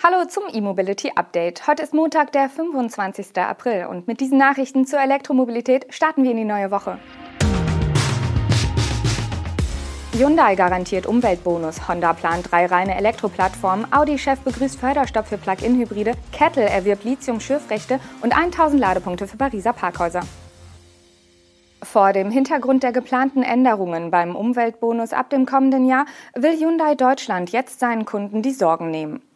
Hallo zum E-Mobility Update. Heute ist Montag, der 25. April und mit diesen Nachrichten zur Elektromobilität starten wir in die neue Woche. Hyundai garantiert Umweltbonus, Honda plant drei reine Elektroplattformen, Audi-Chef begrüßt Förderstopp für Plug-in-Hybride, Kettle erwirbt Lithium-Schürfrechte und 1000 Ladepunkte für Pariser Parkhäuser. Vor dem Hintergrund der geplanten Änderungen beim Umweltbonus ab dem kommenden Jahr will Hyundai Deutschland jetzt seinen Kunden die Sorgen nehmen.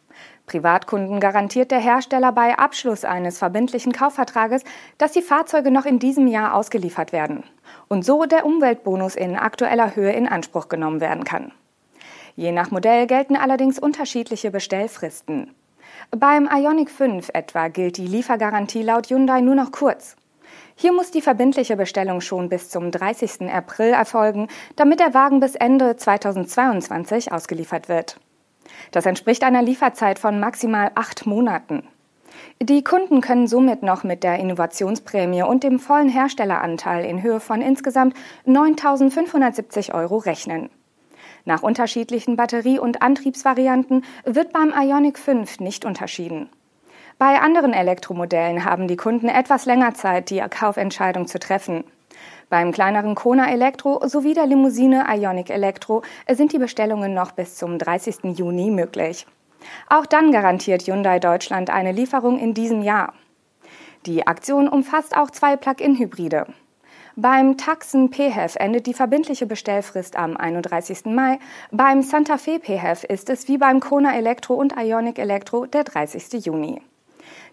Privatkunden garantiert der Hersteller bei Abschluss eines verbindlichen Kaufvertrages, dass die Fahrzeuge noch in diesem Jahr ausgeliefert werden und so der Umweltbonus in aktueller Höhe in Anspruch genommen werden kann. Je nach Modell gelten allerdings unterschiedliche Bestellfristen. Beim Ioniq 5 etwa gilt die Liefergarantie laut Hyundai nur noch kurz. Hier muss die verbindliche Bestellung schon bis zum 30. April erfolgen, damit der Wagen bis Ende 2022 ausgeliefert wird. Das entspricht einer Lieferzeit von maximal acht Monaten. Die Kunden können somit noch mit der Innovationsprämie und dem vollen Herstelleranteil in Höhe von insgesamt 9.570 Euro rechnen. Nach unterschiedlichen Batterie- und Antriebsvarianten wird beim Ionic 5 nicht unterschieden. Bei anderen Elektromodellen haben die Kunden etwas länger Zeit, die Kaufentscheidung zu treffen. Beim kleineren Kona Elektro sowie der Limousine Ionic Elektro sind die Bestellungen noch bis zum 30. Juni möglich. Auch dann garantiert Hyundai Deutschland eine Lieferung in diesem Jahr. Die Aktion umfasst auch zwei Plug-in-Hybride. Beim Taxen PHEV endet die verbindliche Bestellfrist am 31. Mai. Beim Santa Fe PHEV ist es wie beim Kona Elektro und Ionic Elektro der 30. Juni.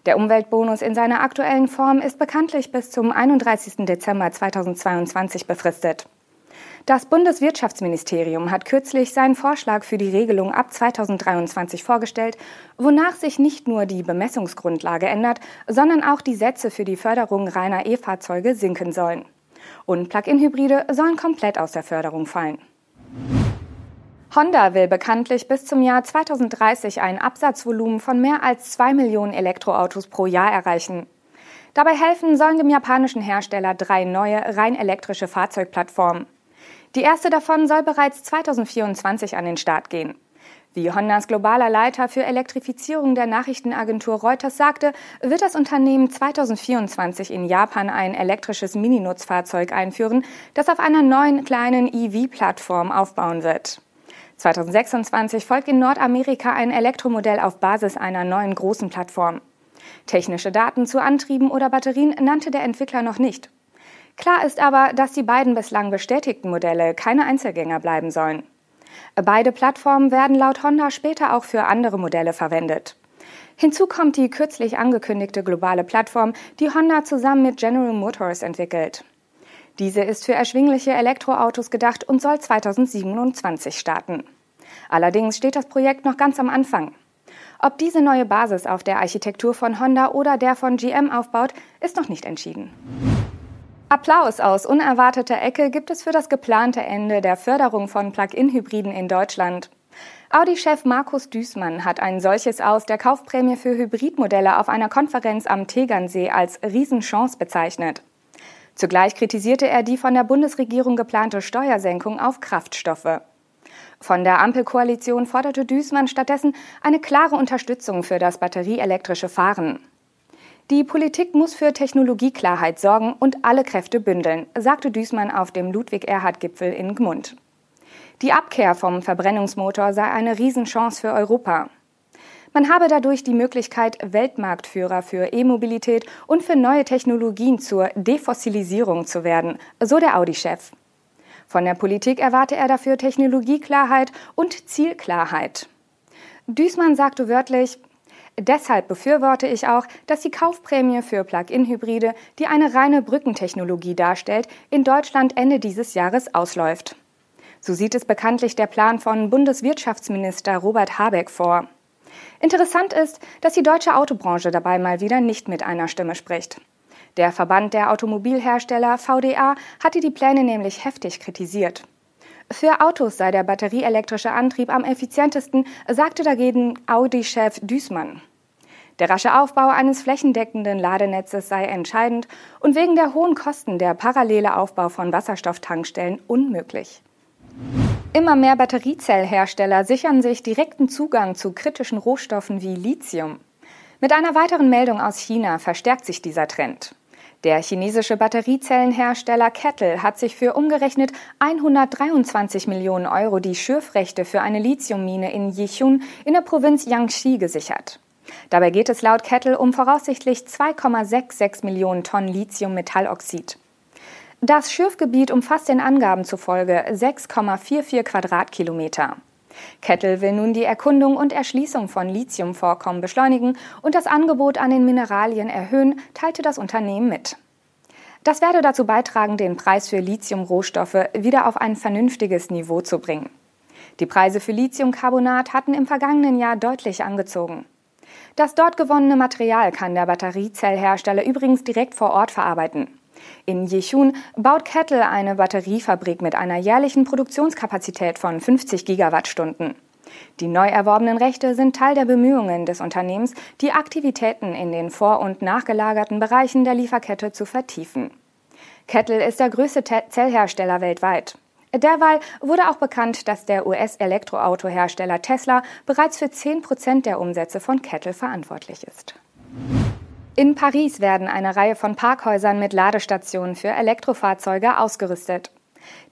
Der Umweltbonus in seiner aktuellen Form ist bekanntlich bis zum 31. Dezember 2022 befristet. Das Bundeswirtschaftsministerium hat kürzlich seinen Vorschlag für die Regelung ab 2023 vorgestellt, wonach sich nicht nur die Bemessungsgrundlage ändert, sondern auch die Sätze für die Förderung reiner E-Fahrzeuge sinken sollen. Und Plug-in-Hybride sollen komplett aus der Förderung fallen. Honda will bekanntlich bis zum Jahr 2030 ein Absatzvolumen von mehr als zwei Millionen Elektroautos pro Jahr erreichen. Dabei helfen sollen dem japanischen Hersteller drei neue rein elektrische Fahrzeugplattformen. Die erste davon soll bereits 2024 an den Start gehen. Wie Hondas globaler Leiter für Elektrifizierung der Nachrichtenagentur Reuters sagte, wird das Unternehmen 2024 in Japan ein elektrisches Mini-Nutzfahrzeug einführen, das auf einer neuen kleinen EV-Plattform aufbauen wird. 2026 folgt in Nordamerika ein Elektromodell auf Basis einer neuen großen Plattform. Technische Daten zu Antrieben oder Batterien nannte der Entwickler noch nicht. Klar ist aber, dass die beiden bislang bestätigten Modelle keine Einzelgänger bleiben sollen. Beide Plattformen werden laut Honda später auch für andere Modelle verwendet. Hinzu kommt die kürzlich angekündigte globale Plattform, die Honda zusammen mit General Motors entwickelt. Diese ist für erschwingliche Elektroautos gedacht und soll 2027 starten. Allerdings steht das Projekt noch ganz am Anfang. Ob diese neue Basis auf der Architektur von Honda oder der von GM aufbaut, ist noch nicht entschieden. Applaus aus unerwarteter Ecke gibt es für das geplante Ende der Förderung von Plug-in-Hybriden in Deutschland. Audi-Chef Markus Düßmann hat ein solches Aus der Kaufprämie für Hybridmodelle auf einer Konferenz am Tegernsee als Riesenchance bezeichnet. Zugleich kritisierte er die von der Bundesregierung geplante Steuersenkung auf Kraftstoffe. Von der Ampelkoalition forderte Düßmann stattdessen eine klare Unterstützung für das batterieelektrische Fahren. Die Politik muss für Technologieklarheit sorgen und alle Kräfte bündeln, sagte Düßmann auf dem Ludwig-Erhard-Gipfel in Gmund. Die Abkehr vom Verbrennungsmotor sei eine Riesenchance für Europa. Man habe dadurch die Möglichkeit, Weltmarktführer für E-Mobilität und für neue Technologien zur Defossilisierung zu werden, so der Audi-Chef. Von der Politik erwarte er dafür Technologieklarheit und Zielklarheit. Düßmann sagte wörtlich, Deshalb befürworte ich auch, dass die Kaufprämie für Plug-in-Hybride, die eine reine Brückentechnologie darstellt, in Deutschland Ende dieses Jahres ausläuft. So sieht es bekanntlich der Plan von Bundeswirtschaftsminister Robert Habeck vor. Interessant ist, dass die deutsche Autobranche dabei mal wieder nicht mit einer Stimme spricht. Der Verband der Automobilhersteller VDA hatte die Pläne nämlich heftig kritisiert. Für Autos sei der batterieelektrische Antrieb am effizientesten, sagte dagegen Audi-Chef Düßmann. Der rasche Aufbau eines flächendeckenden Ladenetzes sei entscheidend und wegen der hohen Kosten der parallele Aufbau von Wasserstofftankstellen unmöglich. Immer mehr Batteriezellhersteller sichern sich direkten Zugang zu kritischen Rohstoffen wie Lithium. Mit einer weiteren Meldung aus China verstärkt sich dieser Trend. Der chinesische Batteriezellenhersteller Kettle hat sich für umgerechnet 123 Millionen Euro die Schürfrechte für eine Lithiummine in Yichun in der Provinz Jiangxi gesichert. Dabei geht es laut Kettle um voraussichtlich 2,66 Millionen Tonnen Lithiummetalloxid. Das Schürfgebiet umfasst den Angaben zufolge 6,44 Quadratkilometer. Kettle will nun die Erkundung und Erschließung von Lithiumvorkommen beschleunigen und das Angebot an den Mineralien erhöhen, teilte das Unternehmen mit. Das werde dazu beitragen, den Preis für Lithiumrohstoffe wieder auf ein vernünftiges Niveau zu bringen. Die Preise für Lithiumcarbonat hatten im vergangenen Jahr deutlich angezogen. Das dort gewonnene Material kann der Batteriezellhersteller übrigens direkt vor Ort verarbeiten. In Yichun baut Kettle eine Batteriefabrik mit einer jährlichen Produktionskapazität von 50 Gigawattstunden. Die neu erworbenen Rechte sind Teil der Bemühungen des Unternehmens, die Aktivitäten in den vor- und nachgelagerten Bereichen der Lieferkette zu vertiefen. Kettle ist der größte Zellhersteller weltweit. Derweil wurde auch bekannt, dass der US-Elektroautohersteller Tesla bereits für 10 Prozent der Umsätze von Kettle verantwortlich ist. In Paris werden eine Reihe von Parkhäusern mit Ladestationen für Elektrofahrzeuge ausgerüstet.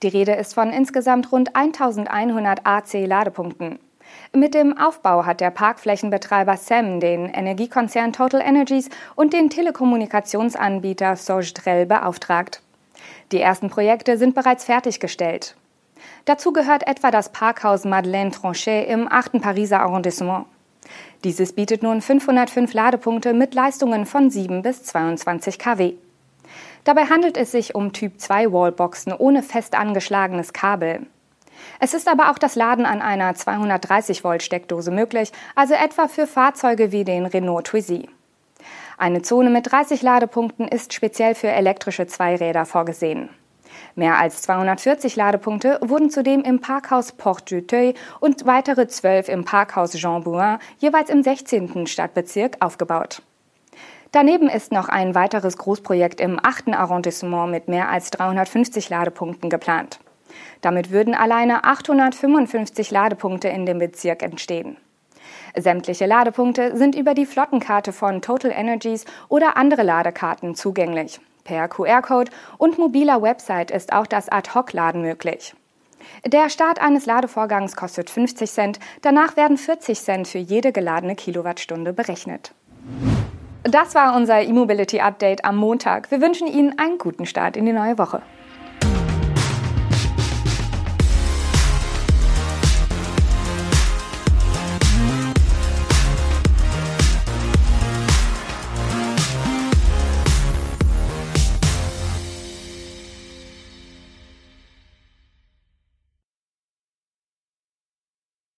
Die Rede ist von insgesamt rund 1100 AC-Ladepunkten. Mit dem Aufbau hat der Parkflächenbetreiber SEM den Energiekonzern Total Energies und den Telekommunikationsanbieter Sogedrel beauftragt. Die ersten Projekte sind bereits fertiggestellt. Dazu gehört etwa das Parkhaus Madeleine Tronchet im 8. Pariser Arrondissement. Dieses bietet nun 505 Ladepunkte mit Leistungen von 7 bis 22 kW. Dabei handelt es sich um Typ 2 Wallboxen ohne fest angeschlagenes Kabel. Es ist aber auch das Laden an einer 230 Volt Steckdose möglich, also etwa für Fahrzeuge wie den Renault Twizy. Eine Zone mit 30 Ladepunkten ist speziell für elektrische Zweiräder vorgesehen. Mehr als 240 Ladepunkte wurden zudem im Parkhaus Porte du und weitere zwölf im Parkhaus Jean Bouin, jeweils im 16. Stadtbezirk, aufgebaut. Daneben ist noch ein weiteres Großprojekt im 8. Arrondissement mit mehr als 350 Ladepunkten geplant. Damit würden alleine 855 Ladepunkte in dem Bezirk entstehen. Sämtliche Ladepunkte sind über die Flottenkarte von Total Energies oder andere Ladekarten zugänglich. Per QR-Code und mobiler Website ist auch das Ad-Hoc-Laden möglich. Der Start eines Ladevorgangs kostet 50 Cent, danach werden 40 Cent für jede geladene Kilowattstunde berechnet. Das war unser E-Mobility Update am Montag. Wir wünschen Ihnen einen guten Start in die neue Woche.